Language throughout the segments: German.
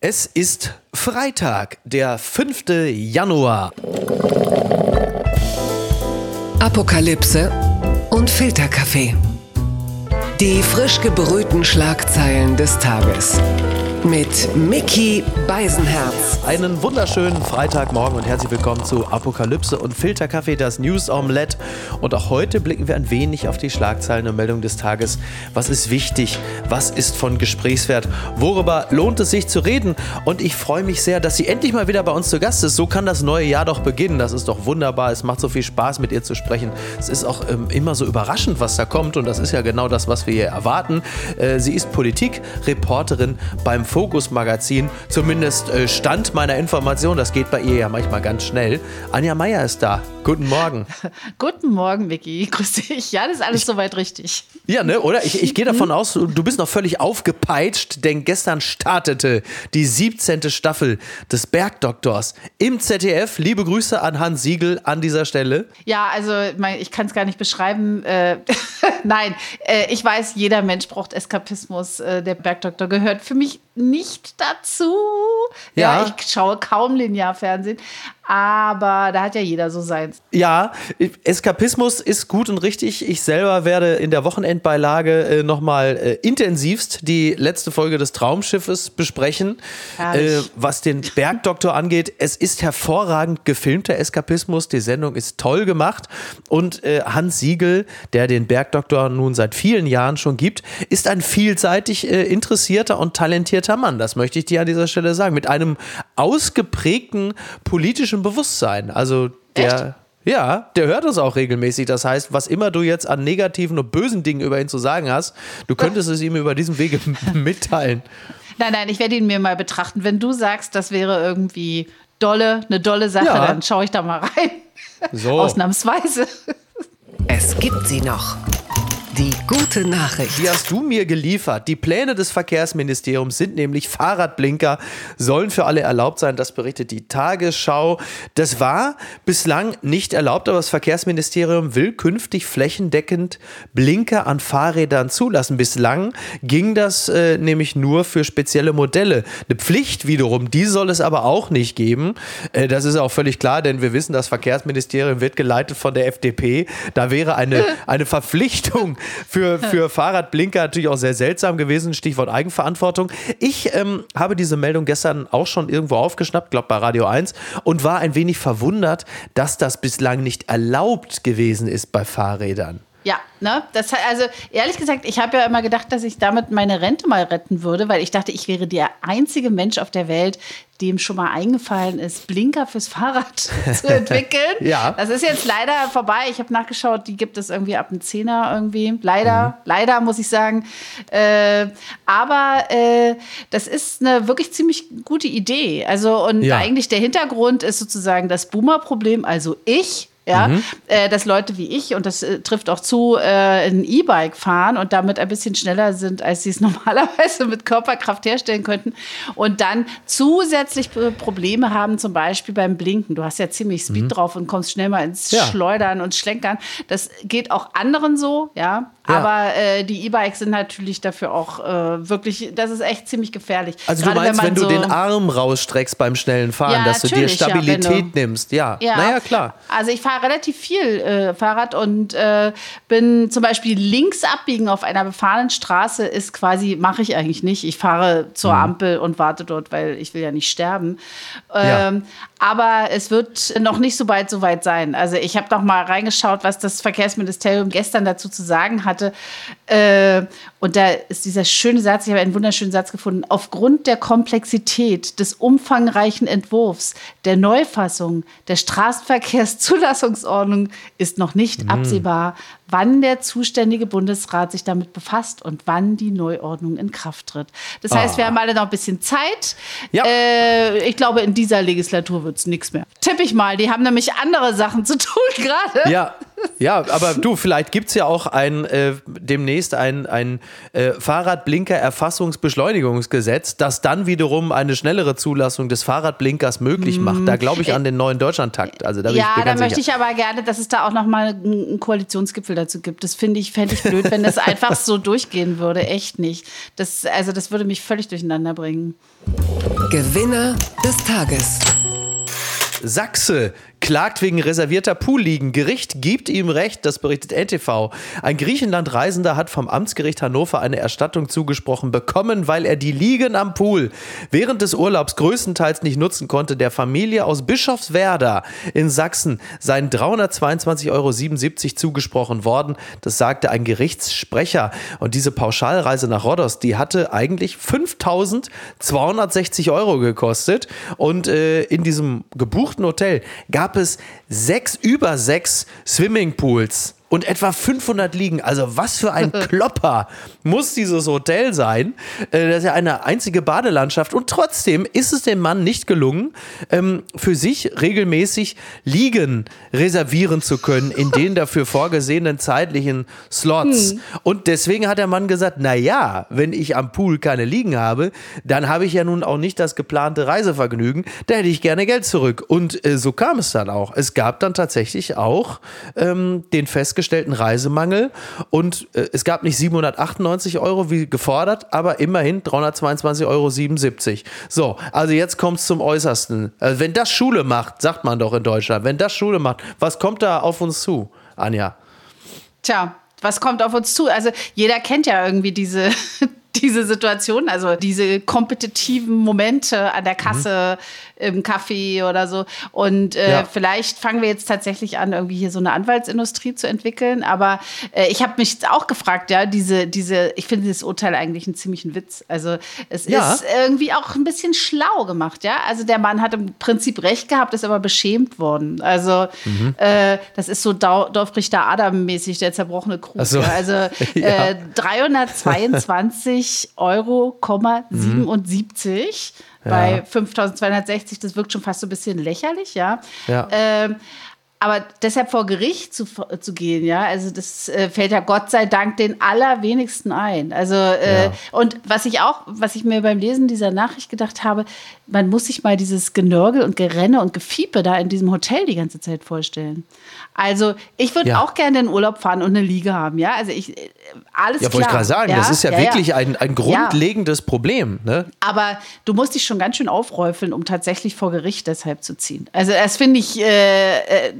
Es ist Freitag, der 5. Januar. Apokalypse und Filterkaffee. Die frisch gebrühten Schlagzeilen des Tages. Mit Mickey Beisenherz. Einen wunderschönen Freitagmorgen und herzlich willkommen zu Apokalypse und Filterkaffee, das News Omelette. Und auch heute blicken wir ein wenig auf die Schlagzeilen und Meldungen des Tages. Was ist wichtig? Was ist von Gesprächswert? Worüber lohnt es sich zu reden? Und ich freue mich sehr, dass sie endlich mal wieder bei uns zu Gast ist. So kann das neue Jahr doch beginnen. Das ist doch wunderbar. Es macht so viel Spaß, mit ihr zu sprechen. Es ist auch ähm, immer so überraschend, was da kommt. Und das ist ja genau das, was wir hier erwarten. Äh, sie ist Politikreporterin beim Fokus Magazin. Zumindest äh, Stand meiner Information. Das geht bei ihr ja manchmal ganz schnell. Anja Meier ist da. Guten Morgen. Guten Morgen, Vicky. Grüß dich. Ja, das ist alles ich, soweit richtig. Ja, ne, oder? Ich, ich gehe davon aus, du bist noch völlig aufgepeitscht, denn gestern startete die 17. Staffel des Bergdoktors im ZDF. Liebe Grüße an Hans Siegel an dieser Stelle. Ja, also ich kann es gar nicht beschreiben. Äh, Nein, äh, ich weiß, jeder Mensch braucht Eskapismus. Äh, der Bergdoktor gehört für mich nicht dazu. Ja, ja ich schaue kaum Linearfernsehen aber da hat ja jeder so seins. Ja, Eskapismus ist gut und richtig. Ich selber werde in der Wochenendbeilage äh, nochmal äh, intensivst die letzte Folge des Traumschiffes besprechen. Äh, was den Bergdoktor angeht, es ist hervorragend gefilmter Eskapismus. Die Sendung ist toll gemacht. Und äh, Hans Siegel, der den Bergdoktor nun seit vielen Jahren schon gibt, ist ein vielseitig äh, interessierter und talentierter Mann. Das möchte ich dir an dieser Stelle sagen. Mit einem ausgeprägten politischen politischem Bewusstsein. Also der. Echt? Ja, der hört uns auch regelmäßig. Das heißt, was immer du jetzt an negativen und bösen Dingen über ihn zu sagen hast, du könntest es ihm über diesen Wege mitteilen. Nein, nein, ich werde ihn mir mal betrachten. Wenn du sagst, das wäre irgendwie dolle, eine dolle Sache, ja. dann schaue ich da mal rein. So. Ausnahmsweise. Es gibt sie noch. Die gute Nachricht. Die hast du mir geliefert. Die Pläne des Verkehrsministeriums sind nämlich Fahrradblinker sollen für alle erlaubt sein. Das berichtet die Tagesschau. Das war bislang nicht erlaubt, aber das Verkehrsministerium will künftig flächendeckend Blinker an Fahrrädern zulassen. Bislang ging das äh, nämlich nur für spezielle Modelle. Eine Pflicht wiederum, die soll es aber auch nicht geben. Äh, das ist auch völlig klar, denn wir wissen, das Verkehrsministerium wird geleitet von der FDP. Da wäre eine, eine Verpflichtung für, für Fahrradblinker natürlich auch sehr seltsam gewesen. Stichwort Eigenverantwortung. Ich ähm, habe diese Meldung gestern auch schon irgendwo aufgeschnappt, glaube bei Radio 1, und war ein wenig verwundert, dass das bislang nicht erlaubt gewesen ist bei Fahrrädern. Ja, ne? Das, also ehrlich gesagt, ich habe ja immer gedacht, dass ich damit meine Rente mal retten würde, weil ich dachte, ich wäre der einzige Mensch auf der Welt, dem schon mal eingefallen ist, Blinker fürs Fahrrad zu entwickeln. ja. Das ist jetzt leider vorbei. Ich habe nachgeschaut, die gibt es irgendwie ab einem Zehner irgendwie. Leider, mhm. leider muss ich sagen. Äh, aber äh, das ist eine wirklich ziemlich gute Idee. Also und ja. eigentlich der Hintergrund ist sozusagen das Boomer-Problem, also ich ja, mhm. äh, dass Leute wie ich, und das äh, trifft auch zu, äh, ein E-Bike fahren und damit ein bisschen schneller sind, als sie es normalerweise mit Körperkraft herstellen könnten und dann zusätzlich Probleme haben, zum Beispiel beim Blinken. Du hast ja ziemlich Speed mhm. drauf und kommst schnell mal ins ja. Schleudern und Schlenkern. Das geht auch anderen so, ja. Ja. Aber äh, die E-Bikes sind natürlich dafür auch äh, wirklich, das ist echt ziemlich gefährlich. Also Gerade du meinst, wenn, wenn du so den Arm rausstreckst beim schnellen Fahren, ja, dass du dir Stabilität du, nimmst, ja. ja. Naja, klar. Also ich fahre relativ viel äh, Fahrrad und äh, bin zum Beispiel links abbiegen auf einer befahrenen Straße ist quasi, mache ich eigentlich nicht. Ich fahre zur mhm. Ampel und warte dort, weil ich will ja nicht sterben. Ähm, ja. Aber es wird noch nicht so bald so weit sein. Also ich habe noch mal reingeschaut, was das Verkehrsministerium gestern dazu zu sagen hatte. Äh, und da ist dieser schöne Satz, ich habe einen wunderschönen Satz gefunden. Aufgrund der Komplexität des umfangreichen Entwurfs der Neufassung der Straßenverkehrszulassungsordnung ist noch nicht mhm. absehbar, wann der zuständige Bundesrat sich damit befasst und wann die Neuordnung in Kraft tritt. Das heißt, ah. wir haben alle noch ein bisschen Zeit. Ja. Äh, ich glaube, in dieser Legislatur wird es nichts mehr. Tipp ich mal, die haben nämlich andere Sachen zu tun gerade. Ja, Ja, aber du, vielleicht gibt es ja auch ein, äh, demnächst ein, ein äh, Fahrradblinker-Erfassungsbeschleunigungsgesetz, das dann wiederum eine schnellere Zulassung des Fahrradblinkers möglich macht. Da glaube ich an den neuen Deutschlandtakt. Also da ja, da möchte sicher. ich aber gerne, dass es da auch nochmal einen Koalitionsgipfel dazu gibt. Das finde ich, fände ich blöd, wenn das einfach so durchgehen würde. Echt nicht. Das, also das würde mich völlig durcheinander bringen. Gewinner des Tages. Sachse klagt wegen reservierter Poolliegen. Gericht gibt ihm Recht, das berichtet NTV. Ein Griechenland-Reisender hat vom Amtsgericht Hannover eine Erstattung zugesprochen bekommen, weil er die Liegen am Pool während des Urlaubs größtenteils nicht nutzen konnte. Der Familie aus Bischofswerda in Sachsen seien 322,77 Euro zugesprochen worden. Das sagte ein Gerichtssprecher. Und diese Pauschalreise nach Rhodos, die hatte eigentlich 5.260 Euro gekostet. Und äh, in diesem gebuchten Hotel gab es sechs über sechs Swimmingpools und etwa 500 Liegen. Also was für ein Klopper muss dieses Hotel sein. Äh, Das ist ja eine einzige Badelandschaft. Und trotzdem ist es dem Mann nicht gelungen, ähm, für sich regelmäßig Liegen reservieren zu können in den dafür vorgesehenen zeitlichen Slots. Und deswegen hat der Mann gesagt, na ja, wenn ich am Pool keine Liegen habe, dann habe ich ja nun auch nicht das geplante Reisevergnügen. Da hätte ich gerne Geld zurück. Und äh, so kam es dann auch. Es gab dann tatsächlich auch ähm, den festgestellten Reisemangel und äh, es gab nicht 798 Euro wie gefordert, aber immerhin 322,77 Euro. So, also jetzt kommt es zum Äußersten. Also wenn das Schule macht, sagt man doch in Deutschland, wenn das Schule macht, was kommt da auf uns zu, Anja? Tja, was kommt auf uns zu? Also jeder kennt ja irgendwie diese, diese Situation, also diese kompetitiven Momente an der Kasse, im Café oder so. Und äh, Ja. vielleicht fangen wir jetzt tatsächlich an, irgendwie hier so eine Anwaltsindustrie zu entwickeln. Aber äh, ich habe mich auch gefragt, ja, diese, diese, ich finde dieses Urteil eigentlich einen ziemlichen Witz. Also es Ja. ist irgendwie auch ein bisschen schlau gemacht, ja. Also der Mann hat im Prinzip recht gehabt, ist aber beschämt worden. Also Mhm. äh, das ist so Dau Dorfrichter Adam-mäßig, der zerbrochene Krug. So. Ja. Also Ja. äh, 322 Euro, 77 bei Ja. 5260, das wirkt schon fast so ein bisschen lächerlich, ja. Ja. Ähm, aber deshalb vor Gericht zu, zu gehen, ja, also das äh, fällt ja Gott sei Dank den allerwenigsten ein. Also äh, Ja. und was ich auch, was ich mir beim Lesen dieser Nachricht gedacht habe, man muss sich mal dieses Genörgel und Gerenne und Gefiepe da in diesem Hotel die ganze Zeit vorstellen. Also ich würde Ja. auch gerne in den Urlaub fahren und eine Liege haben, ja. Also ich alles Ja, wollte ich gerade sagen, das ist ja, wirklich Ein, ein grundlegendes Problem. Ne? aber du musst dich schon ganz schön aufräufeln, um tatsächlich vor Gericht deshalb zu ziehen. Also das finde ich äh, äh,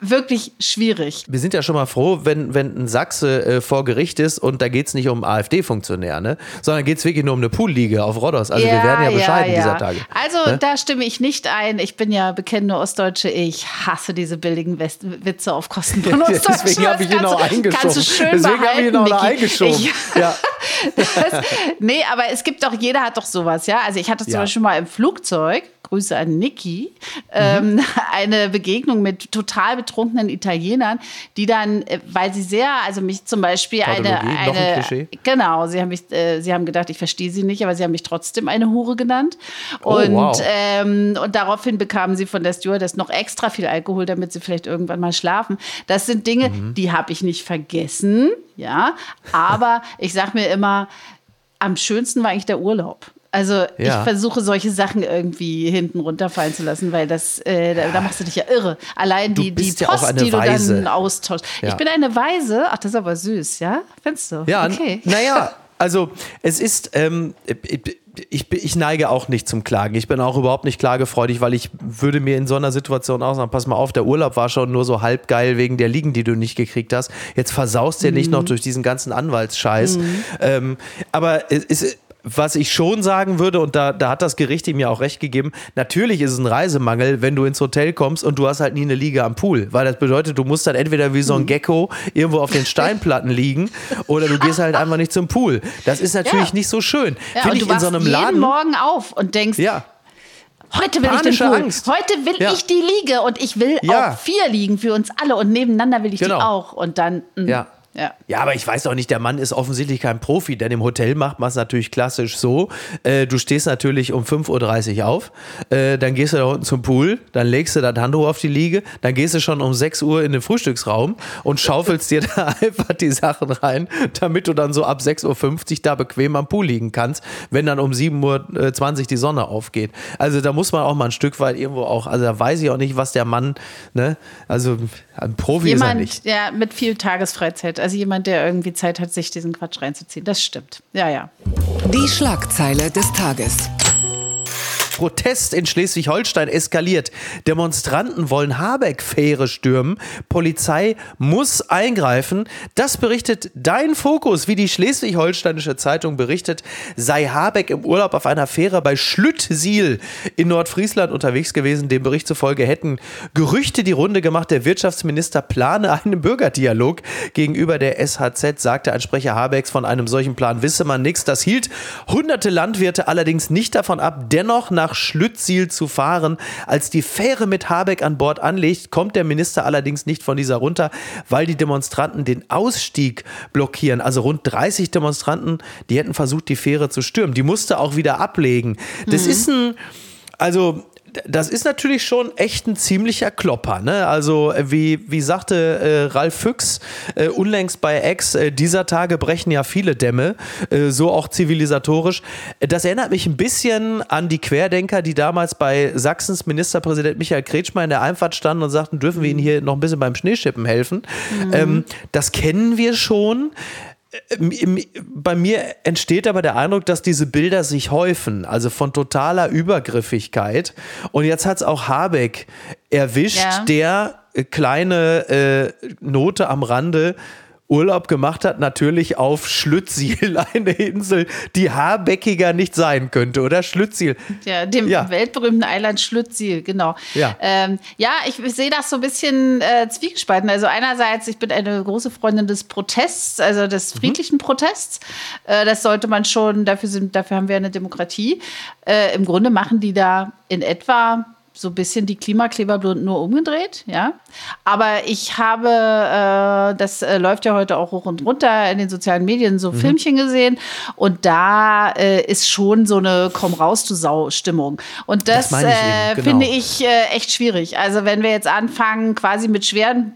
wirklich schwierig. Wir sind ja schon mal froh, wenn, wenn ein Sachse äh, vor Gericht ist und da geht es nicht um AfD-Funktionär, ne? sondern geht es wirklich nur um eine Poolliga auf Rhodos. Also wir werden ja bescheiden dieser Tage. Also Ne? da stimme ich nicht ein. Ich bin ja bekennende Ostdeutsche. Ich hasse diese billigen West Witze auf Kosten von Ostdeutschen. Deswegen habe ich ihn du- eingeschoben. Kannst du schön Deswegen habe ich ihn Niki. eingeschoben. Ich, ja. das, nee, aber es gibt doch, jeder hat doch sowas, ja. Also ich hatte zum Ja. Beispiel mal im Flugzeug, Grüße an Niki, ähm, eine Begegnung mit total betrunkenen Italienern, die dann, äh, weil sie sehr, also mich zum Beispiel eine, ein eine Klischee. genau, sie haben mich, äh, sie haben gedacht, ich verstehe sie nicht, aber sie haben mich trotzdem eine Hure genannt. Oh, und, wow. ähm, und daraufhin bekamen sie von der Stewardess noch extra viel Alkohol, damit sie vielleicht irgendwann mal schlafen. Das sind Dinge, Mhm. die habe ich nicht vergessen, ja, aber ich sage mir immer, am schönsten war eigentlich der Urlaub. Also ich Ja. versuche solche Sachen irgendwie hinten runterfallen zu lassen, weil das, äh, da, da machst du dich ja irre. Allein die, die ja Post, eine die du Weise. dann austauschst. Ja. Ich bin eine Weise. Ach, das ist aber süß, ja? Findest du? Ja, okay. naja, also es ist, ähm, ich, ich neige auch nicht zum Klagen. Ich bin auch überhaupt nicht klagefreudig, weil ich würde mir in so einer Situation auch sagen, pass mal auf, der Urlaub war schon nur so halb geil wegen der Liegen, die du nicht gekriegt hast. Jetzt versaust dir nicht noch durch diesen ganzen Anwaltsscheiß. Ähm, aber es ist was ich schon sagen würde, und da, da hat das Gericht ihm ja auch recht gegeben, natürlich ist es ein Reisemangel, wenn du ins Hotel kommst und du hast halt nie eine Liege am Pool. Weil das bedeutet, du musst dann entweder wie so ein Gecko irgendwo auf den Steinplatten liegen oder du gehst halt einfach nicht zum Pool. Das ist natürlich Ja. nicht so schön. Ja, Finde ich du in so einem jeden Laden. Morgen auf und denkst, Ja, heute will Panische ich den Pool. Angst. Heute will Ja. ich die Liege und ich will Ja. auch vier liegen für uns alle und nebeneinander will ich Genau. die auch. Und dann, mm, Ja. Ja. Ja, aber ich weiß auch nicht, der Mann ist offensichtlich kein Profi, denn im Hotel macht man es natürlich klassisch so. Äh, du stehst natürlich um 5.30 Uhr auf, äh, dann gehst du da unten zum Pool, dann legst du das Handtuch auf die Liege, dann gehst du schon um 6 Uhr in den Frühstücksraum und schaufelst dir da einfach die Sachen rein, damit du dann so ab 6.50 Uhr da bequem am Pool liegen kannst, wenn dann um 7.20 Uhr die Sonne aufgeht. Also da muss man auch mal ein Stück weit irgendwo auch, also da weiß ich auch nicht, was der Mann, ne, also ein Profi ist er nicht. Jemand, ja, mit viel Tagesfreizeit. Also jemand, der irgendwie Zeit hat, sich diesen Quatsch reinzuziehen. Das stimmt. Ja, ja. Die Schlagzeile des Tages. Protest in Schleswig-Holstein eskaliert. Demonstranten wollen Habeck-Fähre stürmen. Polizei muss eingreifen. Das berichtet dein Fokus, wie die Schleswig-Holsteinische Zeitung berichtet, sei Habeck im Urlaub auf einer Fähre bei Schlüttsiel in Nordfriesland unterwegs gewesen. Dem Bericht zufolge hätten Gerüchte die Runde gemacht, der Wirtschaftsminister plane einen Bürgerdialog. Gegenüber der SHZ sagte ein Sprecher Habecks, von einem solchen Plan wisse man nichts. Das hielt hunderte Landwirte allerdings nicht davon ab, dennoch nach Schlüttsiel zu fahren. Als die Fähre mit Habeck an Bord anlegt, kommt der Minister allerdings nicht von dieser runter, weil die Demonstranten den Ausstieg blockieren. Also rund 30 Demonstranten, die hätten versucht, die Fähre zu stürmen. Die musste auch wieder ablegen. Das ist ein, also das ist natürlich schon echt ein ziemlicher Klopper. Ne? Also, äh, wie, wie sagte äh, Ralf Füchs äh, unlängst bei Ex, äh, dieser Tage brechen ja viele Dämme, äh, so auch zivilisatorisch. Das erinnert mich ein bisschen an die Querdenker, die damals bei Sachsens Ministerpräsident Michael Kretschmer in der Einfahrt standen und sagten, dürfen wir Ihnen hier noch ein bisschen beim Schneeschippen helfen. Ähm, das kennen wir schon. Im- im- Bei mir entsteht aber der Eindruck, dass diese Bilder sich häufen, also von totaler Übergriffigkeit. Und jetzt hat es auch Habeck erwischt, Ja. der äh, kleine äh, Note am Rande Urlaub gemacht hat, natürlich auf Schlüttsiel, eine Insel, die habeckiger nicht sein könnte, oder? Schlüttsiel. Ja, dem Ja. weltberühmten Eiland Schlüttsiel, genau. Ja. ähm, ja ich sehe das so ein bisschen äh, zwiegespalten. Also einerseits, ich bin eine große Freundin des Protests, also des Mhm. friedlichen Protests. Äh, das sollte man schon, dafür, sind, dafür haben wir eine Demokratie. Äh, Im Grunde machen die da in etwa so ein bisschen die Klimakleber nur umgedreht, ja. Aber ich habe, äh, das äh, läuft ja heute auch hoch und runter in den sozialen Medien, Mhm. so Filmchen gesehen. Und da äh, ist schon so eine Komm raus, du Sau-Stimmung. Und das, Das ich äh, eben, genau. finde ich äh, echt schwierig. Also wenn wir jetzt anfangen, quasi mit schweren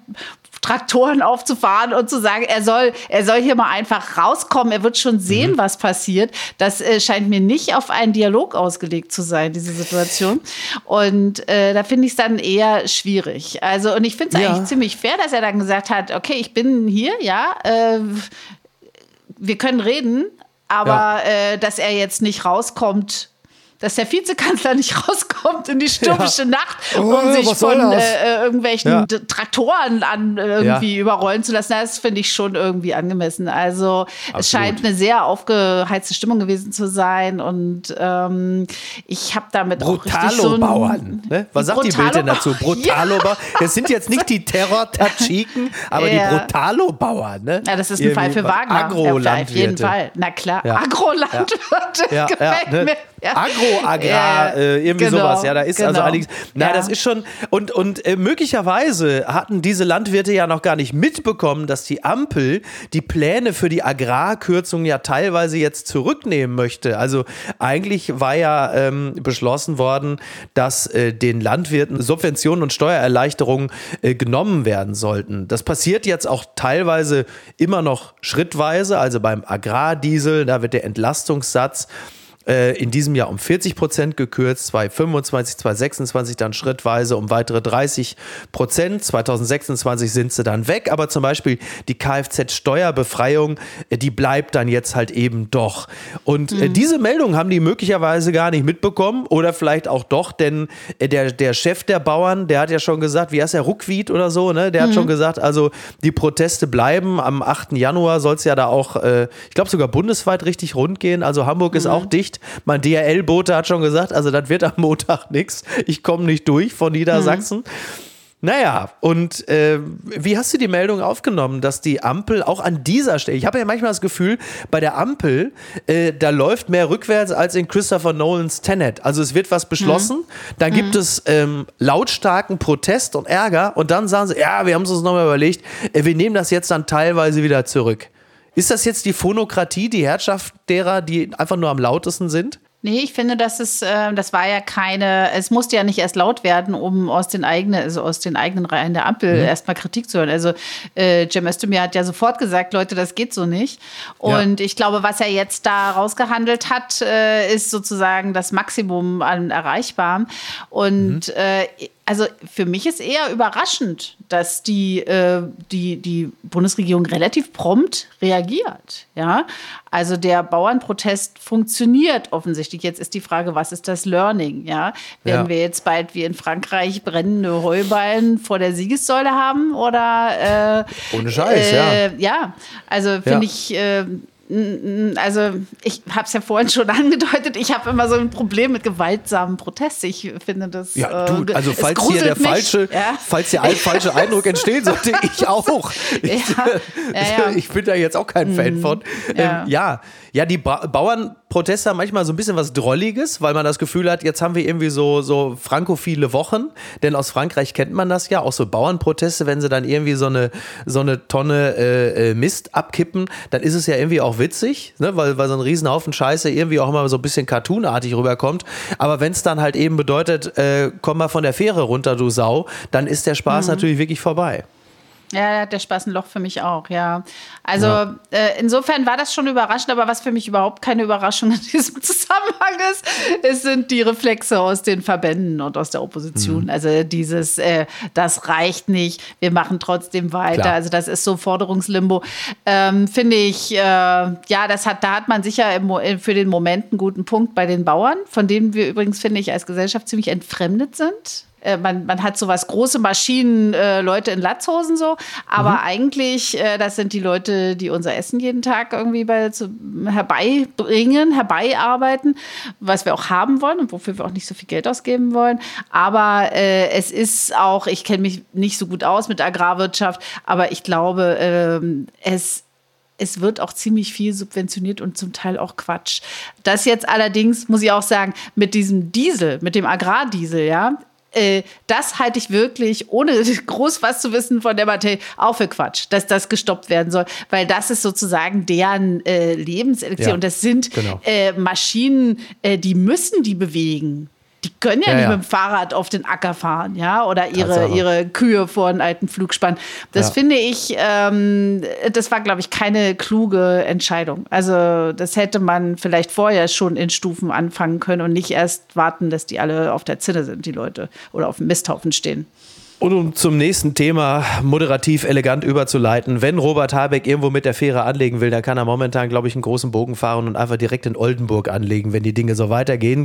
Traktoren aufzufahren und zu sagen, er soll, er soll hier mal einfach rauskommen, er wird schon sehen, Mhm. was passiert. Das äh, scheint mir nicht auf einen Dialog ausgelegt zu sein, diese Situation. Und äh, da finde ich es dann eher schwierig. Also, und ich finde es Ja. eigentlich ziemlich fair, dass er dann gesagt hat, okay, ich bin hier, ja, äh, wir können reden, aber äh, dass er jetzt nicht rauskommt. Dass der Vizekanzler nicht rauskommt in die stürmische Nacht, um Oh, sich von äh, äh, irgendwelchen Ja. Traktoren an äh, irgendwie überrollen zu lassen, das finde ich schon irgendwie angemessen. Also es scheint eine sehr aufgeheizte Stimmung gewesen zu sein und ähm, ich habe damit auch richtig so Brutalo-Bauern. Ne? Was sagt die Brutalo- Bild denn dazu? Brutalo-Bauern. Das sind jetzt nicht die Terror-Tatschiken, aber Ja. die Brutalo-Bauern. Ne? Ja, das ist ein Fall für Irgendwie Wagner. Agrolandwirte. Ja, auf jeden Fall. Na klar, Ja. Agrolandwirte. Ja, ja, gefällt ne? mir. Ja. Agro-Agrar, Ja, äh, irgendwie Genau, sowas. Ja, da ist also genau. einiges. Na, Ja. das ist schon. Und, und äh, möglicherweise hatten diese Landwirte ja noch gar nicht mitbekommen, dass die Ampel die Pläne für die Agrarkürzung ja teilweise jetzt zurücknehmen möchte. Also eigentlich war ja ähm, beschlossen worden, dass äh, den Landwirten Subventionen und Steuererleichterungen äh, genommen werden sollten. Das passiert jetzt auch teilweise immer noch schrittweise. Also beim Agrardiesel, da wird der Entlastungssatz äh, in diesem Jahr um 40 Prozent gekürzt, 2025, 2026 dann schrittweise um weitere 30 Prozent. 2026 sind sie dann weg, aber zum Beispiel die Kfz-Steuerbefreiung, äh, die bleibt dann jetzt halt eben doch. Und äh, diese Meldung haben die möglicherweise gar nicht mitbekommen oder vielleicht auch doch, denn der, der Chef der Bauern, der hat ja schon gesagt, wie heißt er, Ruckwied oder so, ne? Der hat schon gesagt, also die Proteste bleiben. Am 8. Januar soll es ja da auch, äh, ich glaube sogar bundesweit richtig rund gehen. Also Hamburg ist auch dicht. Mein DRL-Bote hat schon gesagt, also das wird am Montag nichts. Ich komme nicht durch von Niedersachsen. Naja, und äh, wie hast du die Meldung aufgenommen, dass die Ampel auch an dieser Stelle, ich habe ja manchmal das Gefühl, bei der Ampel, äh, da läuft mehr rückwärts als in Christopher Nolans Tenet. Also es wird was beschlossen, mhm. dann gibt mhm. es ähm, lautstarken Protest und Ärger und dann sagen sie, ja, wir haben es uns nochmal überlegt, äh, wir nehmen das jetzt dann teilweise wieder zurück. Ist das jetzt die Phonokratie, die Herrschaft derer, die einfach nur am lautesten sind? Nee, ich finde, das ist, äh, das war ja keine, es musste ja nicht erst laut werden, um aus den eigenen, also aus den eigenen Reihen der Ampel mhm. erstmal Kritik zu hören. Also äh, Cem Özdemir hat ja sofort gesagt, Leute, das geht so nicht. Und ja. ich glaube, was er jetzt da rausgehandelt hat, äh, ist sozusagen das Maximum an Erreichbarem. Und mhm. äh, also für mich ist eher überraschend, dass die, äh, die, die Bundesregierung relativ prompt reagiert. Ja? Also der Bauernprotest funktioniert offensichtlich. Jetzt ist die Frage, was ist das Learning? Ja? Werden ja. wir jetzt bald wie in Frankreich brennende Heuballen vor der Siegessäule haben? Oder äh, ohne Scheiß, äh, ja. Ja, also finde ja. ich äh, also ich habe es ja vorhin schon angedeutet, ich habe immer so ein Problem mit gewaltsamen Protesten. Ich finde das. Ja, du, äh, also falls hier der mich, falsche, ja? falls hier ein falscher Eindruck entstehen sollte, ich auch. Ich, ja, ja, ich bin da jetzt auch kein Fan mhm. von. Ähm, ja, ja, die ba Bauernproteste haben manchmal so ein bisschen was Drolliges, weil man das Gefühl hat, jetzt haben wir irgendwie so, so frankophile Wochen. Denn aus Frankreich kennt man das ja, auch so Bauernproteste, wenn sie dann irgendwie so eine, so eine Tonne äh, äh, Mist abkippen, dann ist es ja irgendwie auch witzig, ne? weil, weil so ein Riesenhaufen Scheiße irgendwie auch immer so ein bisschen cartoonartig rüberkommt. Aber wenn es dann halt eben bedeutet, äh, komm mal von der Fähre runter, du Sau, dann ist der Spaß mhm. natürlich wirklich vorbei. Ja, der Spaß ein Loch für mich auch, ja. Also ja. Äh, insofern war das schon überraschend, aber was für mich überhaupt keine Überraschung in diesem Zusammenhang ist, es sind die Reflexe aus den Verbänden und aus der Opposition. Mhm. Also dieses, äh, das reicht nicht, wir machen trotzdem weiter. Klar. Also das ist so Forderungslimbo. Ähm, Finde ich, äh, ja, das hat, da hat man sicher im, für den Moment einen guten Punkt bei den Bauern, von denen wir übrigens, finde ich, als Gesellschaft ziemlich entfremdet sind. Äh, man, man hat sowas große Maschinen, äh, Leute in Latzhosen so, aber mhm. eigentlich, äh, das sind die Leute, die unser Essen jeden Tag irgendwie bei, zu, herbeibringen, herbeiarbeiten, was wir auch haben wollen und wofür wir auch nicht so viel Geld ausgeben wollen. Aber äh, es ist auch, ich kenne mich nicht so gut aus mit Agrarwirtschaft, aber ich glaube, ähm, es es wird auch ziemlich viel subventioniert und zum Teil auch Quatsch. Das jetzt allerdings, muss ich auch sagen, mit diesem Diesel, mit dem Agrardiesel, ja, äh, das halte ich wirklich, ohne groß was zu wissen von der Materie, auch für Quatsch, dass das gestoppt werden soll, weil das ist sozusagen deren äh, Lebenselixier ja, und das sind genau. äh, Maschinen, äh, die müssen die bewegen die können ja, ja nicht ja. mit dem Fahrrad auf den Acker fahren, ja, oder ihre, ihre Kühe vor einen alten Flugspann. Das ja. finde ich, ähm, das war, glaube ich, keine kluge Entscheidung. Also das hätte man vielleicht vorher schon in Stufen anfangen können und nicht erst warten, dass die alle auf der Zinne sind, die Leute, oder auf dem Misthaufen stehen. Und um zum nächsten Thema moderativ elegant überzuleiten, wenn Robert Habeck irgendwo mit der Fähre anlegen will, dann kann er momentan, glaube ich, einen großen Bogen fahren und einfach direkt in Oldenburg anlegen, wenn die Dinge so weitergehen.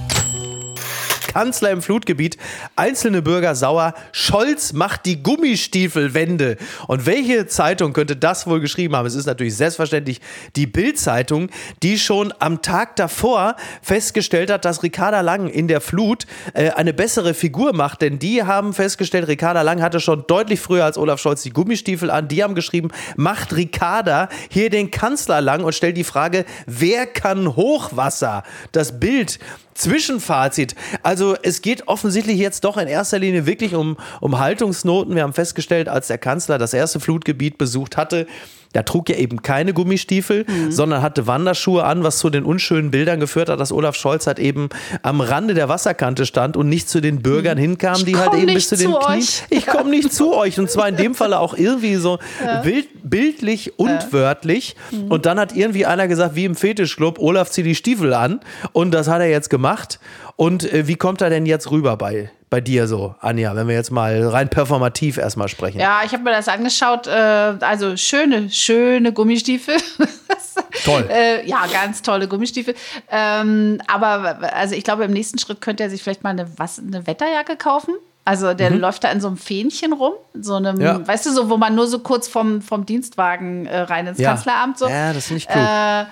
Kanzler im Flutgebiet, einzelne Bürger sauer, Scholz macht die Gummistiefelwende. Und welche Zeitung könnte das wohl geschrieben haben? Es ist natürlich selbstverständlich die Bild-Zeitung, die schon am Tag davor festgestellt hat, dass Ricarda Lang in der Flut äh, eine bessere Figur macht, denn die haben festgestellt, Ricarda Lang hatte schon deutlich früher als Olaf Scholz die Gummistiefel an. Die haben geschrieben, macht Ricarda hier den Kanzler lang und stellt die Frage, wer kann Hochwasser? Das Bild Zwischenfazit. Also es geht offensichtlich jetzt doch in erster Linie wirklich um, um Haltungsnoten. Wir haben festgestellt, als der Kanzler das erste Flutgebiet besucht hatte, da trug er eben keine Gummistiefel, mhm. sondern hatte Wanderschuhe an, was zu den unschönen Bildern geführt hat, dass Olaf Scholz halt eben am Rande der Wasserkante stand und nicht zu den Bürgern mhm. hinkam, die halt eben bis zu den Knien. Ich komme nicht zu euch. Und zwar in dem Falle auch irgendwie so ja. bild, bildlich und ja. wörtlich. Mhm. Und dann hat irgendwie einer gesagt, wie im Fetischclub, Olaf zieh die Stiefel an. Und das hat er jetzt gemacht. Und äh, wie kommt er denn jetzt rüber bei, bei dir so, Anja, wenn wir jetzt mal rein performativ erstmal sprechen? Ja, ich habe mir das angeschaut. Äh, also schöne, schöne Gummistiefel. Toll. äh, ja, ganz tolle Gummistiefel. Ähm, aber also ich glaube, im nächsten Schritt könnte er sich vielleicht mal eine, was, eine Wetterjacke kaufen. Also der mhm. läuft da in so einem Fähnchen rum, so einem, ja. weißt du, so, wo man nur so kurz vom, vom Dienstwagen äh, rein ins ja. Kanzleramt so. Ja, das finde ich cool. Äh,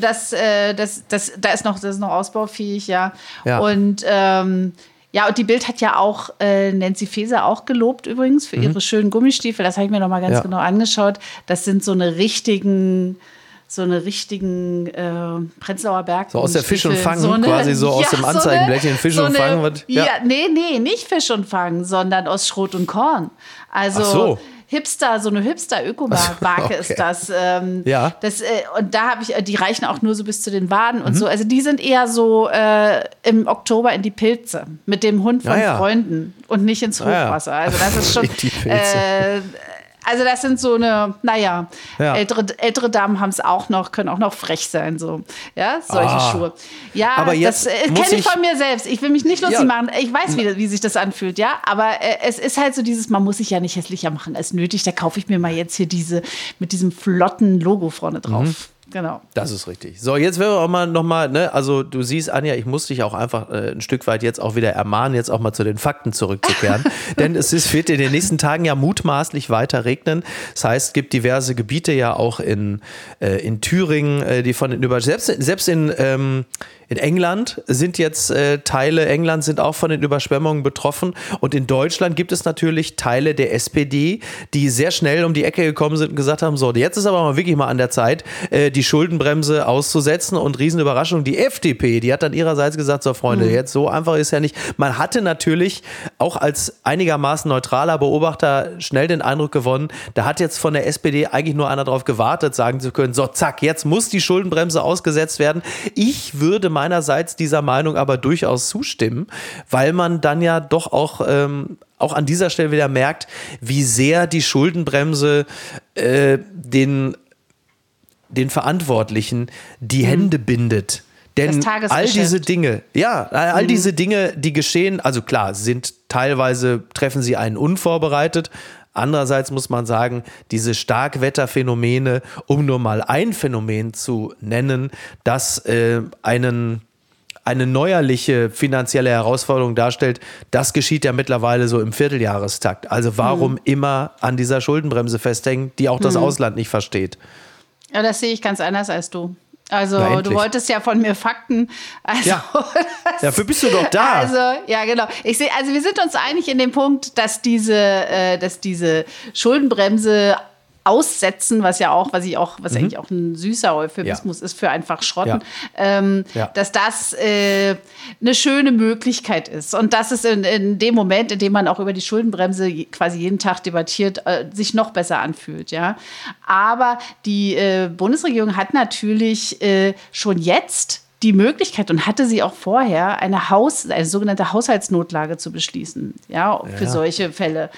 das, äh, das, das, da ist noch, das ist noch ausbaufähig, ja. ja. Und ähm, ja, und die Bild hat ja auch äh, Nancy Faeser auch gelobt übrigens für mhm. ihre schönen Gummistiefel. Das habe ich mir noch mal ganz ja. genau angeschaut. Das sind so eine richtigen so eine richtigen äh, Prenzlauer Berg. So aus der Fisch und Fang, so eine, quasi so aus dem Anzeigenblättchen so Fisch so und Fang. Eine, ja. ja, nee, nee, nicht Fisch und Fang, sondern aus Schrot und Korn. Also Ach so. Hipster, so eine Hipster-Ökomarke okay. ist das. Ähm, ja. das äh, und da habe ich, äh, die reichen auch nur so bis zu den Waden und mhm. so. Also die sind eher so äh, im Oktober in die Pilze mit dem Hund von ja, ja. Freunden und nicht ins Hochwasser. Also das ist schon. Äh, also das sind so eine, naja, ja. ältere, ältere Damen haben es auch noch, können auch noch frech sein, so. Ja, solche ah. Schuhe. Ja, aber jetzt das äh, kenne ich von mir selbst. Ich will mich nicht lustig ja. machen. Ich weiß, wie, wie sich das anfühlt, ja. Aber äh, es ist halt so dieses, man muss sich ja nicht hässlicher machen als nötig. Da kaufe ich mir mal jetzt hier diese mit diesem flotten Logo vorne drauf. Mhm. Genau. Das ist richtig. So, jetzt werden wir auch mal nochmal, ne, also du siehst, Anja, ich muss dich auch einfach äh, ein Stück weit jetzt auch wieder ermahnen, jetzt auch mal zu den Fakten zurückzukehren. Denn es ist, wird in den nächsten Tagen ja mutmaßlich weiter regnen. Das heißt, es gibt diverse Gebiete ja auch in, äh, in Thüringen, äh, die von den über selbst, selbst in ähm, in England sind jetzt äh, Teile, England sind auch von den Überschwemmungen betroffen. Und in Deutschland gibt es natürlich Teile der SPD, die sehr schnell um die Ecke gekommen sind und gesagt haben: So, jetzt ist aber mal wirklich mal an der Zeit, äh, die Schuldenbremse auszusetzen. Und Riesenüberraschung, die FDP, die hat dann ihrerseits gesagt: So, Freunde, mhm. jetzt so einfach ist ja nicht. Man hatte natürlich auch als einigermaßen neutraler Beobachter schnell den Eindruck gewonnen, da hat jetzt von der SPD eigentlich nur einer darauf gewartet, sagen zu können: So, zack, jetzt muss die Schuldenbremse ausgesetzt werden. Ich würde meinerseits dieser Meinung aber durchaus zustimmen, weil man dann ja doch auch, ähm, auch an dieser Stelle wieder merkt, wie sehr die Schuldenbremse äh, den, den Verantwortlichen die mhm. Hände bindet. Denn all diese Dinge, ja, all mhm. diese Dinge, die geschehen, also klar, sind teilweise treffen sie einen unvorbereitet, Andererseits muss man sagen, diese Starkwetterphänomene, um nur mal ein Phänomen zu nennen, das äh, einen eine neuerliche finanzielle Herausforderung darstellt, das geschieht ja mittlerweile so im Vierteljahrestakt. Also warum mhm. immer an dieser Schuldenbremse festhängen, die auch das mhm. Ausland nicht versteht? Ja, das sehe ich ganz anders als du. Also Na, du wolltest ja von mir Fakten. Also, ja. Dafür bist du doch da. Also ja, genau. Ich sehe, also wir sind uns einig in dem Punkt, dass diese, äh, dass diese Schuldenbremse aussetzen, was ja auch, was ich auch, was mhm. eigentlich auch ein süßer Euphemismus ja. ist für einfach Schrotten, ja. Ähm, ja. dass das äh, eine schöne Möglichkeit ist und dass es in, in, dem Moment, in dem man auch über die Schuldenbremse quasi jeden Tag debattiert, äh, sich noch besser anfühlt, ja. Aber die äh, Bundesregierung hat natürlich äh, schon jetzt die Möglichkeit und hatte sie auch vorher, eine Haus, eine sogenannte Haushaltsnotlage zu beschließen, ja, für ja. solche Fälle.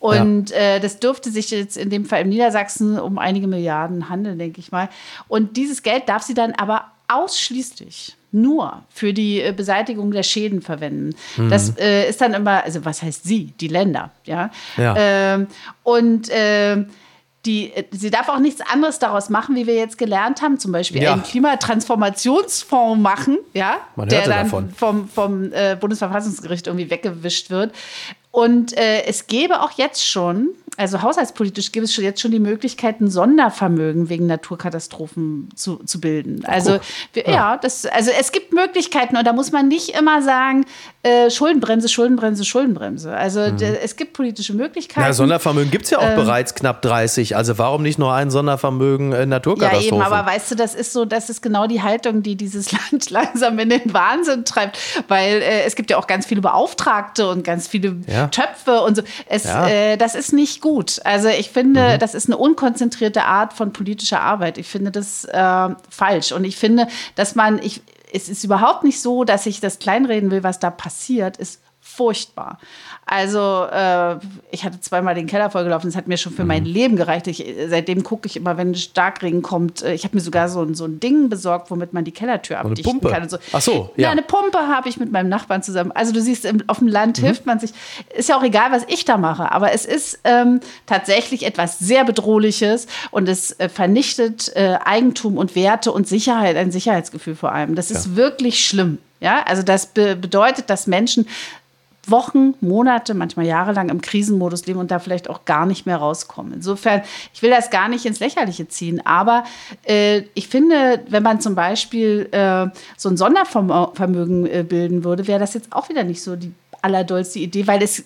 Und ja. äh, das dürfte sich jetzt in dem Fall in Niedersachsen um einige Milliarden handeln, denke ich mal. Und dieses Geld darf sie dann aber ausschließlich nur für die äh, Beseitigung der Schäden verwenden. Mhm. Das äh, ist dann immer, also was heißt sie? Die Länder, ja. ja. Ähm, und äh, die, äh, sie darf auch nichts anderes daraus machen, wie wir jetzt gelernt haben, zum Beispiel Ja. einen Klimatransformationsfonds machen, ja, Man der dann davon. vom, vom äh, Bundesverfassungsgericht irgendwie weggewischt wird. Und äh, es gäbe auch jetzt schon, also haushaltspolitisch gibt es jetzt schon die Möglichkeit, ein Sondervermögen wegen Naturkatastrophen zu, zu bilden. Also wir, ja. das, also es gibt Möglichkeiten und da muss man nicht immer sagen, äh, Schuldenbremse, Schuldenbremse, Schuldenbremse. Also d- es gibt politische Möglichkeiten. Ja, Sondervermögen gibt es ja auch Ähm. bereits knapp 30. Also warum nicht nur ein Sondervermögen äh, Ja, Naturkatastrophen? eben, aber weißt du, das ist so, das ist genau die Haltung, die dieses Land langsam in den Wahnsinn treibt, weil äh, es gibt ja auch ganz viele Beauftragte und ganz viele Ja. Töpfe und so. Es, Ja. Mhm. äh, das ist nicht gut. Also ich finde, das ist eine unkonzentrierte Art von politischer Arbeit. Ich finde das äh, falsch und ich finde, dass man, ich, es ist überhaupt nicht so, dass ich das kleinreden will, was da passiert, ist furchtbar. Also äh, ich hatte zweimal den Keller vollgelaufen, das hat mir schon für Mhm. mein Leben gereicht. Ich, seitdem gucke ich immer, wenn Starkregen kommt. äh, Ich habe mir sogar so, ein- so ein Ding besorgt, womit man die Kellertür eine abdichten Pumpe? kann. So. Ach so, ja. ja. eine Pumpe habe ich mit meinem Nachbarn zusammen. Also du siehst, im, auf dem Land Mhm. hilft man sich. Ist ja auch egal, was ich da mache, aber es ist ähm, tatsächlich etwas sehr Bedrohliches und es äh, vernichtet äh, Eigentum und Werte und Sicherheit, ein Sicherheitsgefühl vor allem. Das ist wirklich schlimm. Ja, also das be bedeutet, dass Menschen Wochen, Monate, manchmal jahrelang im Krisenmodus leben und da vielleicht auch gar nicht mehr rauskommen. Insofern, ich will das gar nicht ins Lächerliche ziehen, aber äh, ich finde, wenn man zum Beispiel äh, so ein Sondervermögen äh, bilden würde, wäre das jetzt auch wieder nicht so die allerdollste Idee, weil es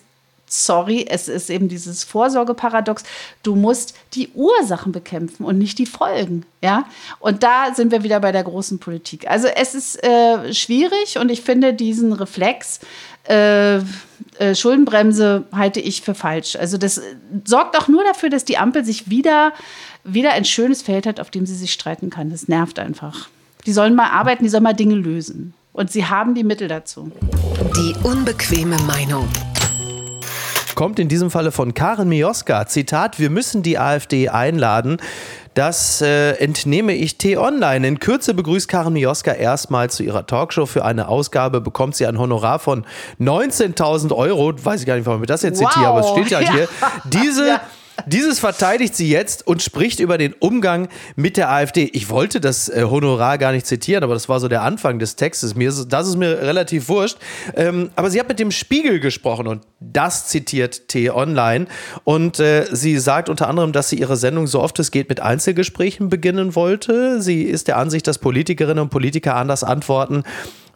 Sorry, es ist eben dieses Vorsorgeparadox. Du musst die Ursachen bekämpfen und nicht die Folgen. Ja, und da sind wir wieder bei der großen Politik. Also es ist äh, schwierig und ich finde diesen Reflex äh, äh, Schuldenbremse halte ich für falsch. Also das äh, sorgt auch nur dafür, dass die Ampel sich wieder, wieder ein schönes Feld hat, auf dem sie sich streiten kann. Das nervt einfach. Die sollen mal arbeiten, die sollen mal Dinge lösen. Und sie haben die Mittel dazu. Die unbequeme Meinung. Kommt in diesem Falle von Karen Mioska. Zitat, wir müssen die AfD einladen. Das äh, entnehme ich T-Online. In Kürze begrüßt Karen Mioska erstmal zu ihrer Talkshow. Für eine Ausgabe bekommt sie ein Honorar von 19.000 Euro. Weiß ich gar nicht, warum ich das jetzt Wow. zitiere, aber es steht ja, Ja. hier. Diese, Ja. Dieses verteidigt sie jetzt und spricht über den Umgang mit der AfD. Ich wollte das äh, Honorar gar nicht zitieren, aber das war so der Anfang des Textes. Mir ist, das ist mir relativ wurscht. Ähm, aber sie hat mit dem Spiegel gesprochen und das zitiert T-Online. Und äh, sie sagt unter anderem, dass sie ihre Sendung so oft es geht mit Einzelgesprächen beginnen wollte. Sie ist der Ansicht, dass Politikerinnen und Politiker anders antworten,